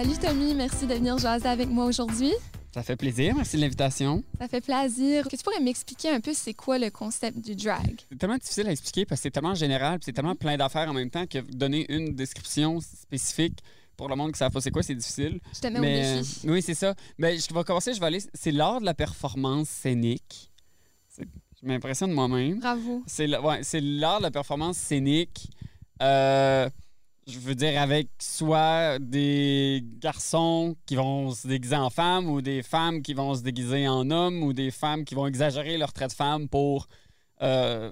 Salut Tommy, merci de venir jaser avec moi aujourd'hui. Ça fait plaisir, merci de l'invitation. Ça fait plaisir. Est-ce que tu pourrais m'expliquer un peu c'est quoi le concept du drag? C'est tellement difficile à expliquer parce que c'est tellement général, c'est tellement plein d'affaires en même temps que donner une description spécifique pour le monde qui ne savent pas c'est quoi, c'est difficile. Je te mets Mais, au défi. euh, oui, c'est ça. Ben, je vais commencer, je vais aller. C'est l'art de la performance scénique. Je m'impressionne moi-même. Bravo. C'est le- ouais, c'est l'art de la performance scénique. Euh, je veux dire, avec soit des garçons qui vont se déguiser en femmes ou des femmes qui vont se déguiser en hommes ou des femmes qui vont exagérer leur trait de femme pour euh,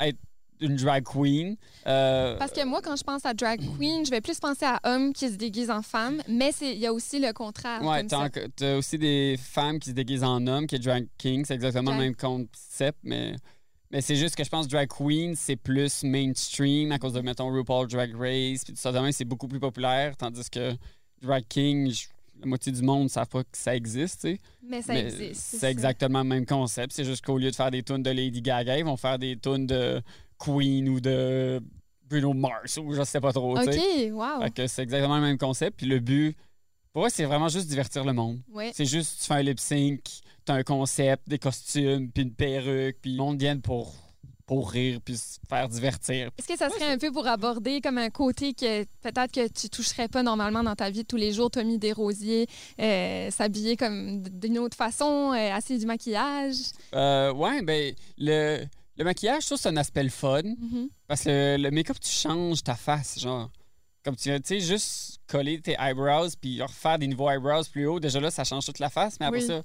être une drag queen. Euh, Parce que moi, quand je pense à drag queen, je vais plus penser à hommes qui se déguisent en femmes, mais il y a aussi le contraire. Ça. enc- t'as aussi des femmes qui se déguisent en hommes, qui est drag king. C'est exactement Drag- le même concept, mais, mais c'est juste que je pense drag queen, c'est plus mainstream à cause de, mettons, RuPaul Drag Race. Puis tout ça, demain, c'est beaucoup plus populaire, tandis que drag king, je- la moitié du monde ne savent pas que ça existe, tu sais. Mais ça Mais existe. C'est exactement le même concept. C'est juste qu'au lieu de faire des tunes de Lady Gaga, ils vont faire des tunes de Queen ou de Bruno Mars ou je sais pas trop. OK, wow. Fait que c'est exactement le même concept. Puis le but, pour moi, c'est vraiment juste divertir le monde. Ouais. C'est juste, tu fais un lip sync, t'as un concept, des costumes, puis une perruque, puis le monde vient pour, pour rire, puis se faire divertir. Est-ce que ça serait un peu pour aborder comme un côté que peut-être que tu toucherais pas normalement dans ta vie de tous les jours, Tommy Desrosiers, euh, s'habiller comme d'une autre façon, euh, assez du maquillage? Euh, ouais, ben, le, le maquillage, je trouve que c'est un aspect le fun, Mhm. parce que le, make-up, tu changes ta face, genre. Comme tu tu sais, juste coller tes eyebrows, puis refaire des nouveaux eyebrows plus haut, déjà là, ça change toute la face, mais après Oui. ça,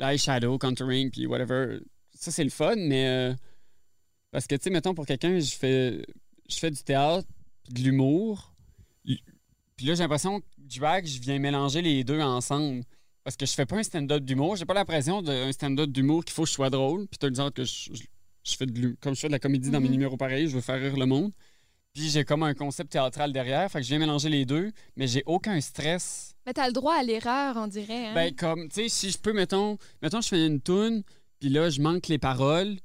l'eyeshadow, contouring, puis whatever, ça, c'est le fun, mais. euh, parce que, tu sais, mettons, pour quelqu'un, je fais, je fais du théâtre, puis de l'humour. Puis là, j'ai l'impression que drag, je viens mélanger les deux ensemble. Parce que je fais pas un stand-up d'humour. J'ai pas l'impression d'un stand-up d'humour qu'il faut que je sois drôle. Puis le dire que je, je- je fais de comme je fais de la comédie dans mes Mhm. numéros pareils, je veux faire rire le monde. Puis j'ai comme un concept théâtral derrière. Fait que je viens mélanger les deux, mais j'ai aucun stress. Mais t'as le droit à l'erreur, on dirait. Hein? Ben, comme, tu sais, si je peux, mettons, mettons, je fais une toune, puis là, je manque les paroles,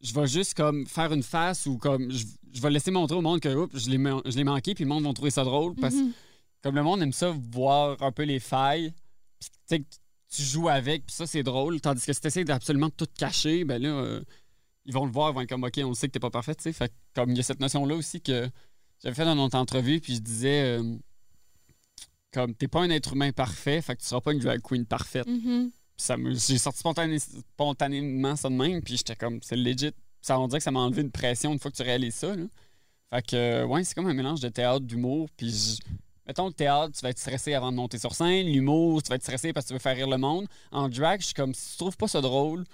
je vais juste, comme, faire une face ou, comme, je, je vais laisser montrer au monde que, oups, je l'ai manqué, puis le monde va trouver ça drôle. Parce que, Mhm. comme le monde aime ça, voir un peu les failles, puis, tu sais, que tu joues avec, puis ça, c'est drôle. Tandis que si tu essaies d'absolument tout cacher, ben là, euh, ils vont le voir, ils vont être comme, OK, on sait que t'es pas parfait, tu sais. Fait que, comme, il y a cette notion-là aussi que j'avais fait dans notre entrevue, puis je disais, euh, comme, t'es pas un être humain parfait, fait que tu seras pas une drag queen parfaite. Mhm. Ça me, j'ai sorti spontané- spontanément ça de même, puis j'étais comme, c'est legit. Ça, on dirait que ça m'a enlevé une pression une fois que tu réalises ça. Là. Fait que, euh, ouais, c'est comme un mélange de théâtre, d'humour, puis mettons le théâtre, tu vas être stressé avant de monter sur scène, l'humour, tu vas être stressé parce que tu veux faire rire le monde. En drag, je suis comme, si tu trouves pas ça drôle,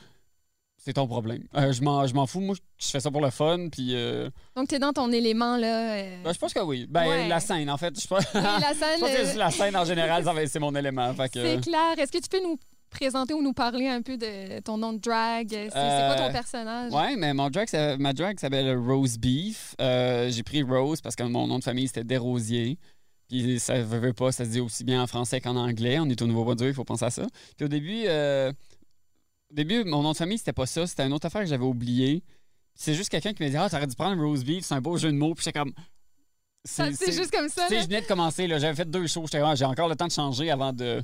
c'est ton problème. Euh, je, m'en, je m'en fous, moi, je fais ça pour le fun, puis euh, Donc, t'es dans ton élément, là. euh, ben, je pense que oui. Ben, Ouais. la scène, en fait, je pas. oui, la scène, Je pense que la scène en général, c'est mon élément. Que, c'est clair. Est-ce que tu peux nous présenter ou nous parler un peu de ton nom de drag? C'est, c'est quoi ton personnage? Ouais, mais mon drag, ma drag s'appelle Rose Beef. J'ai pris Rose parce que mon nom de famille, c'était Desrosiers. Puis ça veut, veut pas, ça se dit aussi bien en français qu'en anglais. On est au Nouveau-Brunswick, il faut penser à ça. Puis au début, euh, au début, mon nom de famille, c'était pas ça. C'était une autre affaire que j'avais oublié. C'est juste quelqu'un qui m'a dit Ah, t'aurais dû prendre Rose Beef, c'est un beau jeu de mots. Puis j'étais comme. C'est, juste comme ça. Tu sais, je venais de commencer, là. J'avais fait deux shows. J'étais comme, Ah, j'ai encore le temps de changer avant de.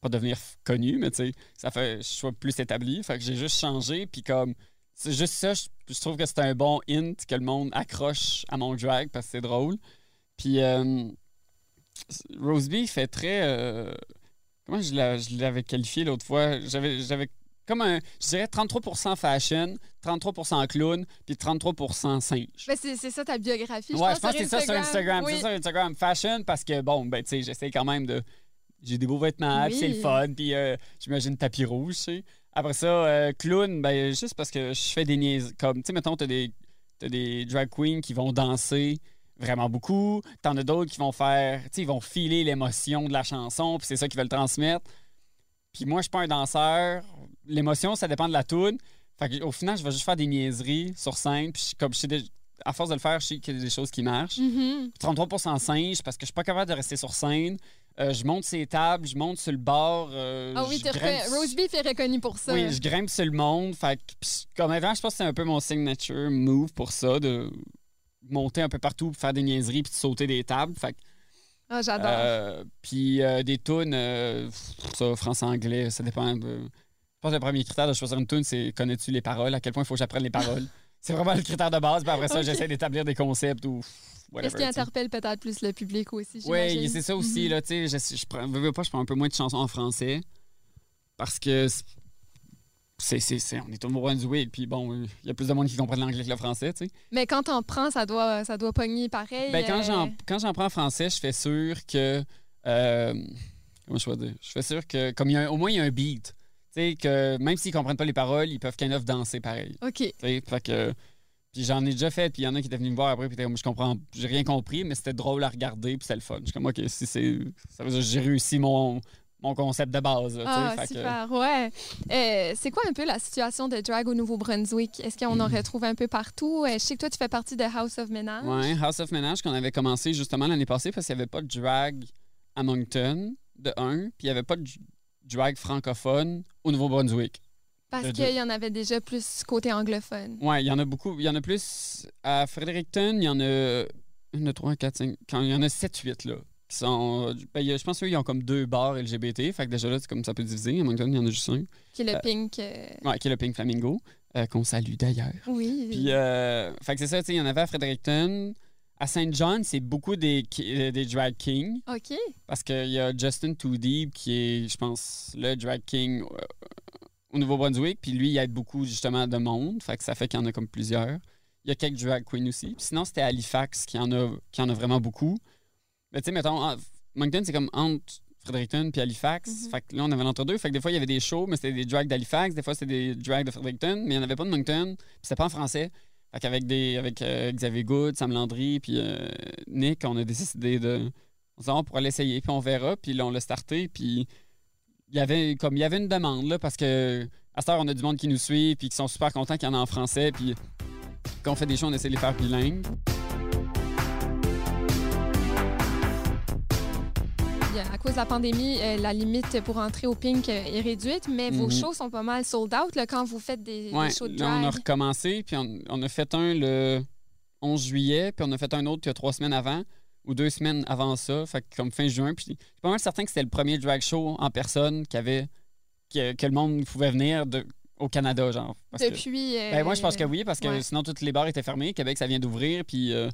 Pas devenir connu, mais tu sais, ça fait que je sois plus établi. Fait que j'ai juste changé. Puis comme. C'est juste ça, je, je trouve que c'est un bon hint que le monde accroche à mon drag parce que c'est drôle. Puis. Euh, Roseby fait très. euh, comment je l'a- je l'avais qualifié l'autre fois? J'avais. comme un, je dirais 33% fashion, 33% clown, puis 33% singe. Ben, c'est, ça ta biographie. Ouais, je pense que c'est ça sur Instagram. Oui. C'est ça sur Instagram. Fashion, parce que, bon, ben, tu sais, j'essaie quand même de. J'ai des beaux vêtements, puis Oui. c'est le fun, puis euh, j'imagine tapis rouge, tu sais. Après ça, euh, clown, ben, juste parce que je fais des niaises. Comme, tu sais, mettons, t'as des, t'as des drag queens qui vont danser vraiment beaucoup. T'en as d'autres qui vont faire. Tu sais, ils vont filer l'émotion de la chanson, puis c'est ça qu'ils veulent transmettre. Puis moi, je suis pas un danseur. L'émotion, ça dépend de la tune. Fait que, au final, je vais juste faire des niaiseries sur scène. Puis comme je sais déjà- à force de le faire, je sais qu'il y a des choses qui marchent. Mhm. 33% singe parce que je suis pas capable de rester sur scène. Euh, je monte ces tables, je monte sur le bord. euh, Ah oui, je grimpe- Rose Beef est reconnu pour ça. Oui, je grimpe sur le monde. Fait que, comme avant, je pense que c'est un peu mon signature move pour ça, de monter un peu partout, faire des niaiseries puis de sauter des tables. Fait Ah, j'adore. Euh, puis euh, des tunes, euh, ça, français-anglais, ça dépend. de- Je pense que le premier critère de choisir une tune, c'est connais-tu les paroles, à quel point il faut que j'apprenne les paroles. c'est vraiment le critère de base, puis après ça, j'essaie d'établir des concepts ou whatever. Qu'est-ce qui tu sais. interpelle peut-être plus le public aussi, Oui, c'est ça aussi, Mhm. là, tu sais, je, je prends, veux, veux pas, je prends un peu moins de chansons en français parce que c'est, c'est, c'est- on est au Nouveau-Brunswick, puis bon, il y a plus de monde qui comprennent l'anglais que le français, tu sais. Mais quand t'en prends, ça doit, ça doit pogner pareil. Ben, quand, euh, j'en, quand j'en prends en français, je fais sûr que. euh, comment je vais dire? Je fais sûr que, comme il y a un- au moins il y a un beat, tu sais, que même s'ils comprennent pas les paroles, ils peuvent kind of danser pareil. OK. tu sais. Fait que. Puis j'en ai déjà fait, puis il y en a qui étaient venus me voir après, puis je comprends, j'ai rien compris, mais c'était drôle à regarder, puis c'était le fun. Je suis comme, OK, si c'est. Ça veut dire que j'ai réussi mon, mon concept de base, là. Ah, Fait que- super, ouais. Euh, c'est quoi un peu la situation de drag au Nouveau-Brunswick? Est-ce qu'on en retrouve un peu partout? Euh, je sais que toi, tu fais partie de House of Ménage. Ouais, House of Ménage qu'on avait commencé justement l'année passée parce qu'il n'y avait pas de drag à Moncton, de un, puis il n'y avait pas de drag francophone au Nouveau-Brunswick. Parce qu'il y en avait déjà plus côté anglophone. Ouais, il y en a beaucoup. Il y en a plus à Fredericton, il y en a 1, 2, 3, 4, 5. Quand, il y en a 7, 8 là. Qui sont, ben, je pense qu'ils ont comme deux bars LGBT. Fait que déjà là, c'est comme ça peut diviser. À Moncton, il y en a juste un. Qui est le Euh, pink. euh, Ouais, qui est le Pink Flamingo, euh, qu'on salue d'ailleurs. Oui. Puis, euh, fait que c'est ça, tu sais, il y en avait à Fredericton. À Saint John, c'est beaucoup des, euh, des drag kings. OK. Parce qu'il y a Justin Too Deep qui est, je pense, le drag king euh, au Nouveau-Brunswick. Puis lui, il aide beaucoup justement de monde. Fait que ça fait qu'il y en a comme plusieurs. Il y a quelques drag queens aussi. Puis sinon, c'était Halifax qui en a, qui en a vraiment beaucoup. Mais tu sais, mettons, Moncton, c'est comme entre Fredericton puis Halifax. Mhm. Fait que là, on avait l'entre-deux. Fait que des fois, il y avait des shows, mais c'était des drags d'Halifax. Des fois, c'était des drags de Fredericton. Mais il n'y en avait pas de Moncton. Puis c'était pas en français. Fait qu'avec des, avec euh, Xavier Good, Sam Landry, puis euh, Nick, on a décidé de. On s'est dit, on pourra l'essayer, puis on verra. Puis là, on l'a starté, puis il y avait comme il y avait une demande, là, parce que à cette heure, on a du monde qui nous suit, puis qui sont super contents qu'il y en a en français, puis quand on fait des shows, on essaie de les faire bilingues. À cause de la pandémie, euh, la limite pour entrer au pink euh, est réduite, mais vos Mhm. shows sont pas mal sold out là, quand vous faites des, shows de là, on a drag. recommencé, puis on, on a fait un le 11 juillet, puis on a fait un autre il y a trois semaines avant, ou deux semaines avant ça, fait comme fin juin. Puis je suis pas mal certain que c'était le premier drag show en personne qui avait, que, que le monde pouvait venir de, au Canada, genre. Parce que- Depuis. euh, Ben, moi, je pense que oui, parce que ouais. sinon, toutes les bars étaient fermés. Québec, ça vient d'ouvrir. Puis euh,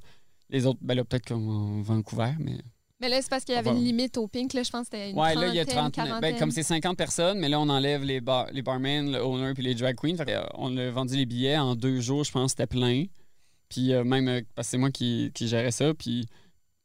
les autres, ben là, peut-être comme en Vancouver, mais. Mais là, c'est parce qu'il y avait Enfin- une limite au pink. Là, je pense que c'était une ouais, là, il y a 30. trentaine, Ben, comme c'est 50 personnes, mais là, on enlève les, bar, les barmen, le owner, puis les drag queens. Fait euh, on a vendu les billets en deux jours, je pense, c'était plein. Puis euh, même, euh, parce que c'est moi qui, qui gérais ça. Puis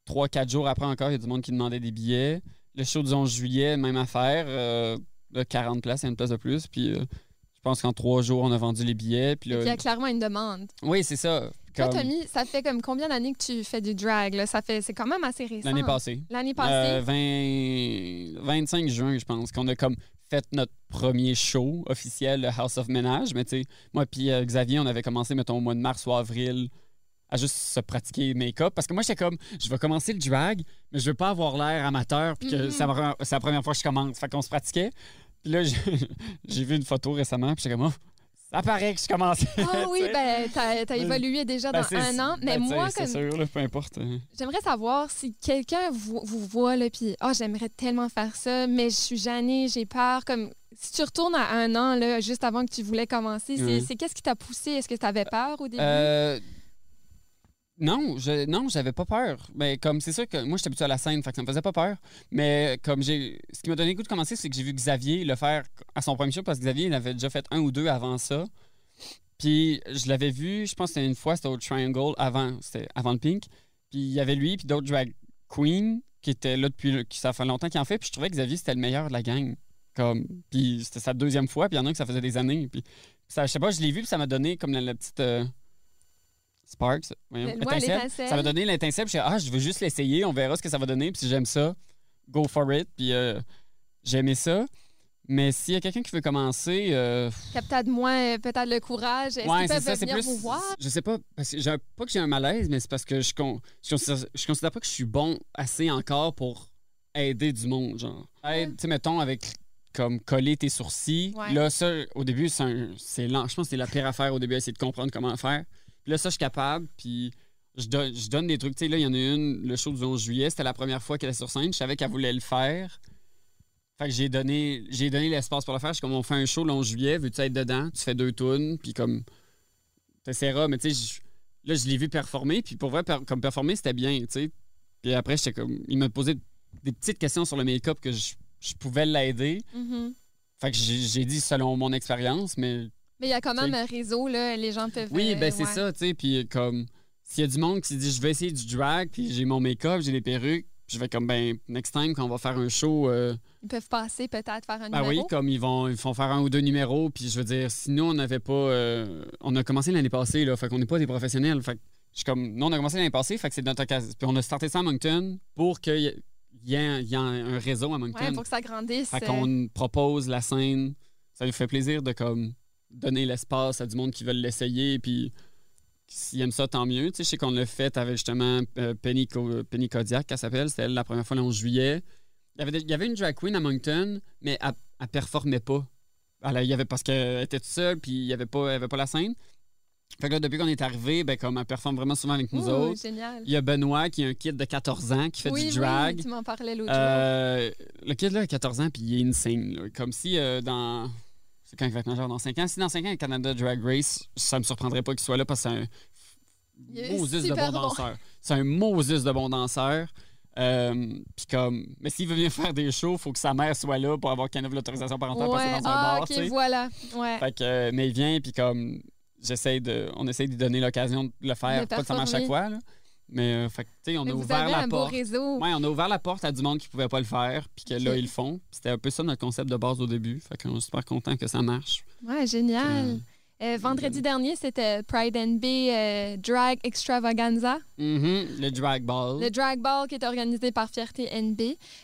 trois, quatre jours après encore, il y a du monde qui demandait des billets. Le show du 11 juillet, même affaire. euh, de 40 places, il y a une place de plus. Puis euh, je pense qu'en trois jours, on a vendu les billets. Puis là, Il y a clairement une demande. oui, c'est ça. Toi, Comme Tommy, ça fait comme combien d'années que tu fais du drag? Là? Ça fait, c'est quand même assez récent. l'année passée. L'année passée? Euh, 20 25 juin, je pense, qu'on a comme fait notre premier show officiel, le House of Ménage. Mais tu sais, moi puis euh, Xavier, on avait commencé, mettons, au mois de mars ou avril à juste se pratiquer make-up. Parce que moi, j'étais comme, je vais commencer le drag, mais je veux pas avoir l'air amateur, puis que Mhm. va- c'est la première fois que je commence. Fait qu'on se pratiquait. Puis là, j'ai j'ai vu une photo récemment, puis j'étais comme, oh, ça paraît que je commençais. Ah oui, ben, t'as, t'as Ben, évolué déjà Ben, dans c'est- un an. Mais ben, moi, c'est comme, sûr, là, peu importe. euh. j'aimerais savoir si quelqu'un vous, vous voit, là, puis ah, j'aimerais tellement faire ça, mais je suis gênée, j'ai peur. Comme, si tu retournes à un an, là, juste avant que tu voulais commencer, c'est, c'est qu'est-ce qui t'a poussé? Est-ce que tu avais peur au début? Euh, non, je, non, j'avais pas peur. Mais comme c'est sûr que moi, j'étais habitué à la scène, fait que ça me faisait pas peur. Mais comme j'ai. Ce qui m'a donné le goût de commencer, c'est que j'ai vu Xavier le faire à son premier show parce que Xavier, il avait déjà fait un ou deux avant ça. Puis je l'avais vu, je pense que c'était une fois, c'était au Triangle avant, c'était avant le Pink. Puis il y avait lui, puis d'autres drag queens qui étaient là depuis. qui ça fait longtemps qu'il en fait. Puis je trouvais que Xavier, c'était le meilleur de la gang. Comme, puis c'était sa deuxième fois, puis il y en a que ça faisait des années. Puis ça, je sais pas, je l'ai vu, puis ça m'a donné comme la, la petite. euh, Sparks, Ouais, l'étincelle. Ça m'a donné l'étincelle. Dit, ah, je veux juste l'essayer, on verra ce que ça va donner. Puis si j'aime ça, go for it. Puis euh, j'ai aimé ça. Mais s'il y a quelqu'un qui veut commencer, euh, Qui a peut-être moins, euh, peut-être le courage. Est-ce ouais, qu'ils c'est peuvent ça, venir plus. vous voir? Je sais pas, parce que j'ai pas que j'ai un malaise, mais c'est parce que je, con, je, considère, je considère pas que je suis bon assez encore pour aider du monde, genre. Aide, tu sais, mettons, avec comme coller tes sourcils. Ouais. Là, ça, au début, c'est un- c'est lent. Je pense que c'est la pire affaire au début, essayer de comprendre comment faire. Puis là, ça, je suis capable. Puis je, donne, je donne des trucs. Tu sais, là, il y en a une, le show du 11 juillet, c'était la première fois qu'elle est sur scène. Je savais qu'elle voulait le faire. Fait que j'ai donné, j'ai donné l'espace pour le faire. Je suis comme, on fait un show le 11 juillet, veux-tu être dedans? Tu fais deux tunes, puis comme, t'essaieras. Mais tu sais, là, je l'ai vu performer, puis pour vrai, per- comme performer, c'était bien, tu sais. Puis après, j'étais comme, il m'a posé des petites questions sur le make-up que je, je pouvais l'aider. Mhm. Fait que j'ai dit selon mon expérience, mais Mais il y a quand même un réseau, là. Les gens peuvent. oui, euh, ben c'est ouais. ça, tu sais. Puis comme, s'il y a du monde qui se dit, je vais essayer du drag, puis j'ai mon make-up, j'ai des perruques, puis je vais comme, ben, next time, quand on va faire un show, euh, Ils peuvent passer peut-être faire un ben oui, numéro. comme ils vont, ils vont faire un ou deux numéros, puis je veux dire, sinon, on n'avait pas. euh, on a commencé l'année passée, là, fait qu'on n'est pas des professionnels. Fait que je suis comme, nous, on a commencé l'année passée, fait que c'est notre occasion. Puis on a starté ça à Moncton pour qu'il y y ait- un réseau à Moncton. Ouais, pour que ça grandisse. Fait euh, qu'on propose la scène. Ça nous fait plaisir de comme donner l'espace à du monde qui veulent l'essayer. Puis s'ils aiment ça, tant mieux. Tu sais, je sais qu'on l'a fait avec justement euh, Penny, Co- Penny Kodiak, qu'elle s'appelle. C'était elle la première fois le 11 juillet. Il y avait, il y avait une drag queen à Moncton, mais elle, elle performait pas. Elle, il y avait, parce qu'elle était toute seule, puis il n'y avait, pas- elle avait pas la scène. Fait que là, depuis qu'on est arrivé, ben, comme elle performe vraiment souvent avec nous ouh, autres. génial. Il y a Benoît qui a un kid de 14 ans qui fait oui, du drag. Oui, tu m'en parlais l'autre jour. Euh, le kid là a 14 ans puis il est insane. là. Comme si euh, dans. Quand il va être majeur dans 5 ans. Si dans 5 ans, le Canada Drag Race, ça me surprendrait pas qu'il soit là parce que c'est un Moses de bon danseur. C'est un Moses de bon danseur. Euh, puis comme. Mais s'il veut venir faire des shows, faut que sa mère soit là pour avoir ait l'autorisation parentale Ouais. c'est dans un Ah, bar. ok, voilà. Ouais. Fait que, euh, mais il vient, puis comme. J'essaie de. On essaie de lui donner l'occasion de le faire, De pas chaque fois, là. Mais, euh, fait on Mais a ouvert la un beau porte. réseau. Ouais, on a ouvert la porte à du monde qui pouvait pas le faire, puis que là, ils le font. C'était un peu ça notre concept de base au début. Fait qu'on est super content que ça marche. Ouais, génial. Euh, vendredi dernier, c'était Pride Bay euh, Drag Extravaganza, mhm, le drag ball. le drag ball qui est organisé par Fierté NB.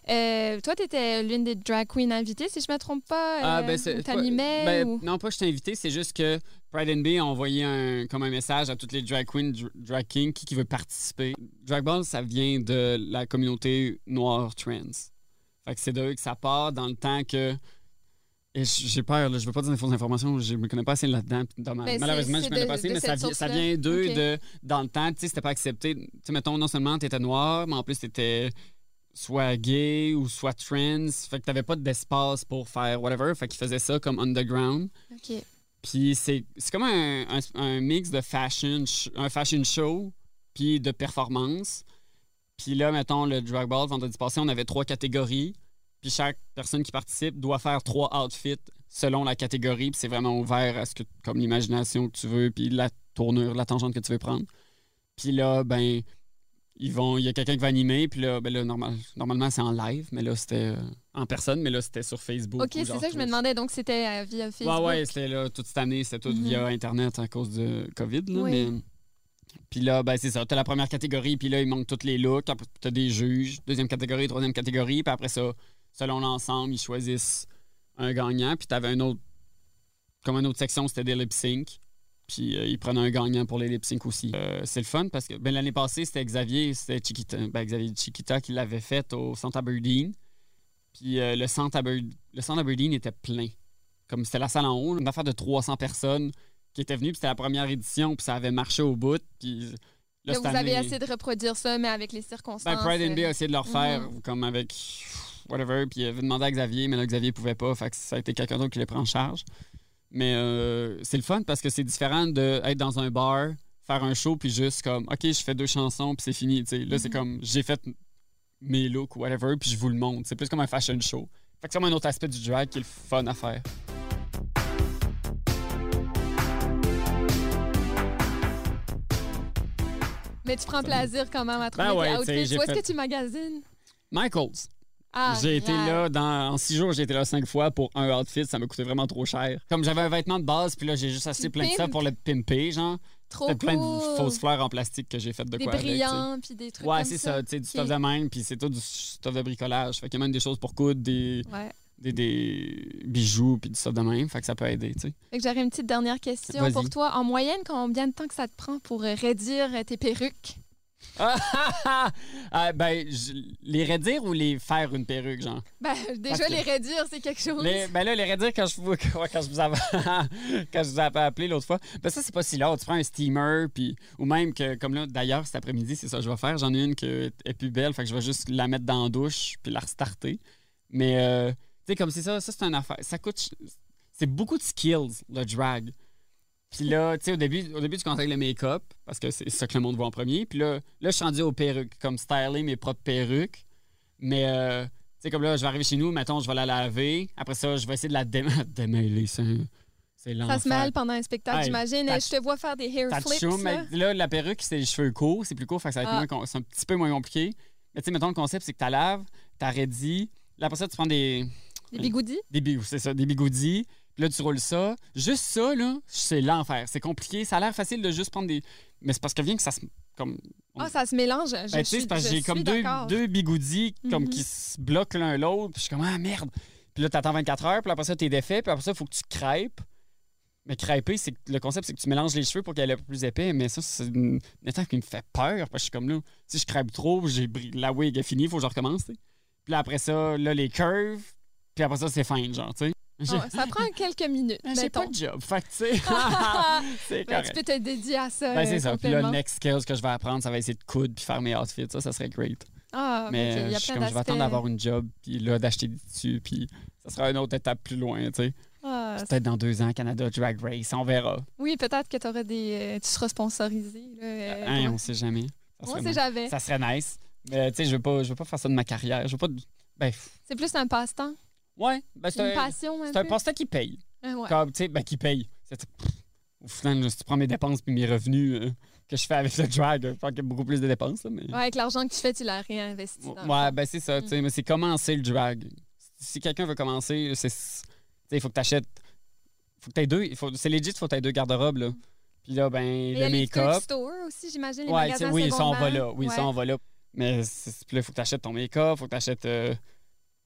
Euh, toi, tu étais l'une des drag queens invitées, si je me trompe pas. Ah, euh, ben, c'est- ou t'animais ben, ou- Non, pas je t'ai invité, c'est juste que Pride Bay a envoyé un, comme un message à toutes les drag queens, dr- drag kings, qui, qui veut participer. Drag Ball, ça vient de la communauté noire trans. Fait que c'est de eux que ça part dans le temps que. Et j'ai peur, là, je veux pas dire des fausses informations, je me connais pas assez là-dedans. Ben, Malheureusement, je me connais pas assez, de mais ça, ça vient d'eux Ok. de dans le temps, tu sais, c'était pas accepté. Tu sais, mettons, non seulement t'étais noir, mais en plus t'étais soit gay ou soit trans. Fait que t'avais pas d'espace pour faire whatever. Fait qu'ils faisaient ça comme underground. OK. Puis c'est comme un, un- un mix de fashion, sh- un fashion show, puis de performance. Puis là, mettons, le Drag Ball, vendredi passé, on avait trois catégories. Puis chaque personne qui participe doit faire trois outfits selon la catégorie. Puis c'est vraiment ouvert à ce que, comme l'imagination que tu veux, puis la tournure, la tangente que tu veux prendre. Puis là, ben, ils vont, il y a quelqu'un qui va animer. Puis là, ben là normal, normalement, c'est en live, mais là, c'était euh, en personne, mais là, c'était sur Facebook. OK, c'est ça que je me demandais. Donc, c'était euh, via Facebook. Ouais, ouais, c'était là toute cette année, c'était tout Mhm. via Internet à cause de COVID. Là, Oui. mais... Puis là, ben, c'est ça. T'as la première catégorie, puis là, il manque tous les looks. T'as des juges. Deuxième catégorie, troisième catégorie. Puis après ça, selon l'ensemble, ils choisissent un gagnant. Puis t'avais un autre. Comme une autre section, c'était des lip sync. Puis euh, ils prenaient un gagnant pour les lip sync aussi. Euh, c'est le fun parce que ben, l'année passée, c'était Xavier, c'était Chiquita, ben, Xavier Chiquita qui l'avait fait au Centre Aberdeen. Puis euh, le, centre Aber- le centre Aberdeen était plein. Comme c'était la salle en haut, une affaire de 300 personnes qui étaient venues. Puis c'était la première édition, puis ça avait marché au bout. Puis là, vous avez essayé de reproduire ça, mais avec les circonstances. ben, Pride and Bay a essayé de le refaire, Mhm. comme avec whatever. Puis il avait demandé à Xavier, mais là, Xavier pouvait pas. Fait que ça a été quelqu'un d'autre qui les prend en charge. Mais euh, c'est le fun parce que c'est différent d'être dans un bar, faire un show, puis juste comme, OK, je fais deux chansons, puis c'est fini. tu sais. Là, c'est Mhm. comme, j'ai fait mes looks ou whatever, puis je vous le montre. C'est plus comme un fashion show. Fait que c'est un autre aspect du drag qui est le fun à faire. Mais tu prends plaisir quand même à trouver Ben ouais, sais, outfits. Où est-ce que tu magasines? Michaels. Ah, j'ai été là dans, en six jours, j'ai été là cinq fois pour un outfit, ça m'a coûté vraiment trop cher. Comme j'avais un vêtement de base, puis là j'ai juste acheté plein de ça pour le pimper, genre. Trop C'était plein de cool. fausses fleurs en plastique que j'ai fait de Des quoi avec, tu sais. brillants, puis des trucs Ouais, c'est ça. ça, tu sais, du stuff de même, puis c'est tout du stuff de bricolage. Fait qu'il y a même des choses pour coudre, des, Ouais. des, des bijoux, puis du stuff de même. Fait que ça peut aider, tu sais. Fait que j'aurais une petite dernière question pour toi. En moyenne, combien de temps que ça te prend pour euh, réduire euh, tes perruques? Ah, ben, je- les raidir ou les faire une perruque, genre? Ben, déjà, que- les réduire, c'est quelque chose. Les- ben là, les raidir, quand je, vous- quand je vous avais, quand je vous avais appelé l'autre fois, ben ça, c'est pas si long. Tu prends un steamer, puis, ou même que, comme là, d'ailleurs, cet après-midi, c'est ça que je vais faire. J'en ai une qui est plus belle, fait que je vais juste la mettre dans la douche, puis la restarter. Mais, euh, tu sais, comme c'est ça, ça, c'est une affaire. Ça coûte. C'est beaucoup de skills, le drag. Puis là, tu sais, au début, au début, tu conseilles le make-up, parce que c'est ça que le monde voit en premier. Puis là, là, je suis rendu aux perruques, comme styler mes propres perruques. Mais, euh, tu sais, comme là, je vais arriver chez nous, mettons, je vais la laver. Après ça, je vais essayer de la dé- démêler. C'est. Ça se mêle pendant un spectacle, j'imagine. Je te vois faire des hair flips. chaud, mais là, la perruque, c'est les cheveux courts, c'est plus court, fait que ça va être Ah. c'est un petit peu moins compliqué. Mais tu sais, mettons, le concept, c'est que tu laves, tu ready. Là, après ça, tu prends des, Des bigoudis? des, bigou- c'est ça, des bigoudis. Là, tu roules ça. Juste ça, là, c'est l'enfer. C'est compliqué. Ça a l'air facile de juste prendre des. Mais c'est parce que vient que ça se. Comme, Ah, ça se mélange. Je ben, tu sais, suis- c'est parce que j'ai comme deux, d'accord. deux bigoudis comme Mhm. qui se bloquent l'un l'autre. Puis je suis comme, ah merde. Puis là, t'attends 24 heures. Puis après ça, t'es défait. Puis après ça, il faut que tu crêpes. Mais crêper, c'est que- le concept, c'est que tu mélanges les cheveux pour qu'elle ait plus épais. Mais ça, c'est une une étape qui me fait peur. Parce que je suis comme là, si je crêpe trop, j'ai bri- la wig est finie, il faut que je recommence. tu sais. Puis là, après ça, là, les curves. Puis après ça, c'est fin, genre, tu sais. Ah, ça prend quelques minutes. j'ai pas mettons. de job. Fait que, tu sais, c'est Ben, tu peux te dédier à ça. Ben, c'est ça. Puis là, le next skills que je vais apprendre, ça va essayer de coudre puis faire mes outfits. Ça, ça serait great. Ah, Mais ok, il y a je, plein comme, je vais attendre d'avoir une job, puis là, d'acheter des tissus, puis ça sera une autre étape plus loin, tu sais. Ah, Peut-être dans deux ans, Canada Drag Race, on verra. oui, peut-être que t'auras des, euh, tu seras sponsorisé. Là, euh, Hein, on sait jamais. Ça On sait nice. jamais. Ça serait nice. Mais tu sais, je veux pas, je veux pas faire ça de ma carrière. Je veux pas. de- Ben, C'est plus un passe-temps, ouais, ben, c'est une un, passion. C'est un passe-temps qui paye. Ah, ouais. Comme, tu sais, ben, qui paye. C'est- Au final, si tu prends mes dépenses puis mes revenus euh, que je fais avec le drag, je pense qu'il y a beaucoup plus de dépenses. là, mais... Ouais, avec l'argent que tu fais, tu l'as réinvesti. dans Ouais, ben c'est ça, tu sais, mais c'est commencer le drag. Si quelqu'un veut commencer, c'est. Tu sais, il faut que tu achètes. Faut que tu deux. il faut- C'est legit, il faut que tu deux garde-robes, là. Puis là, ben, le make-up. stores aussi, j'imagine, les Ouais, magasins oui, ça, on va là. Oui, ça, on va là. Mais il faut que tu achètes ton make-up, il faut que tu achètes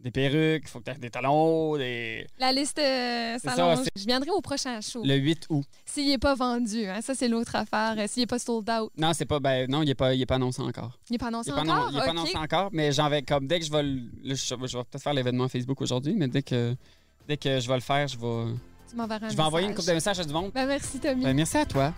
des perruques, il faut que tu des talons, des. La liste euh, ça, c'est- Je viendrai au prochain show. Le 8 août. S'il n'est pas vendu, hein, ça c'est l'autre affaire. Euh, S'il n'est pas sold out, Non, c'est pas. Ben, non, il n'est pas, il est pas annoncé encore. il n'est pas annoncé Il est pas, encore? il est pas annoncé encore, mais j'en vais comme dès que je vais le- je, je vais peut-être faire l'événement Facebook aujourd'hui, mais dès que dès que je vais le faire, je vais Tu m'enverras un je vais envoyer une coupe de messages à du monde. Ben, merci, Tommy. Ben, merci à toi.